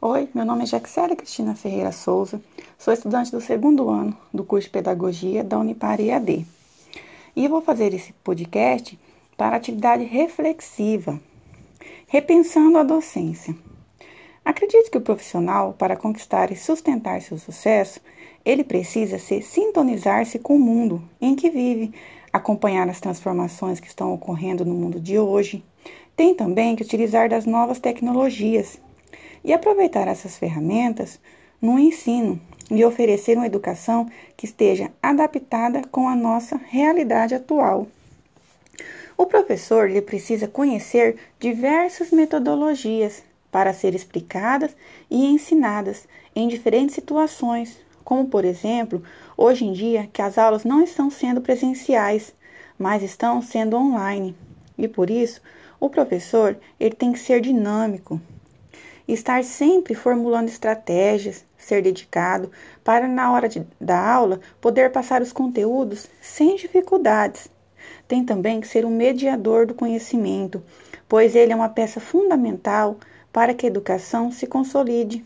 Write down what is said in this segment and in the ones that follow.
Oi, meu nome é Jaxélia Cristina Ferreira Souza, sou estudante do segundo ano do curso de Pedagogia da Unipar EAD. E vou fazer esse podcast para atividade reflexiva, repensando a docência. Acredito que o profissional, para conquistar e sustentar seu sucesso, ele precisa se sintonizar-se com o mundo em que vive, acompanhar as transformações que estão ocorrendo no mundo de hoje. Tem também que utilizar das novas tecnologias e aproveitar essas ferramentas no ensino e oferecer uma educação que esteja adaptada com a nossa realidade atual. O professor ele precisa conhecer diversas metodologias para ser explicadas e ensinadas em diferentes situações, como por exemplo, hoje em dia que as aulas não estão sendo presenciais, mas estão sendo online. E por isso, o professor ele tem que ser dinâmico, estar sempre formulando estratégias, ser dedicado para na hora de, da aula poder passar os conteúdos sem dificuldades. Tem também que ser um mediador do conhecimento, pois ele é uma peça fundamental para que a educação se consolide.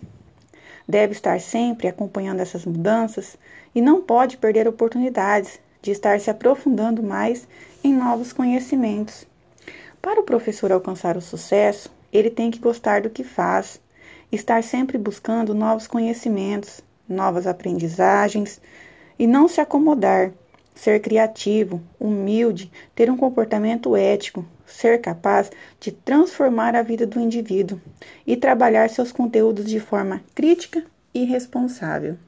Deve estar sempre acompanhando essas mudanças e não pode perder oportunidades de estar se aprofundando mais em novos conhecimentos. Para o professor alcançar o sucesso, ele tem que gostar do que faz, estar sempre buscando novos conhecimentos, novas aprendizagens e não se acomodar, ser criativo, humilde, ter um comportamento ético, ser capaz de transformar a vida do indivíduo e trabalhar seus conteúdos de forma crítica e responsável.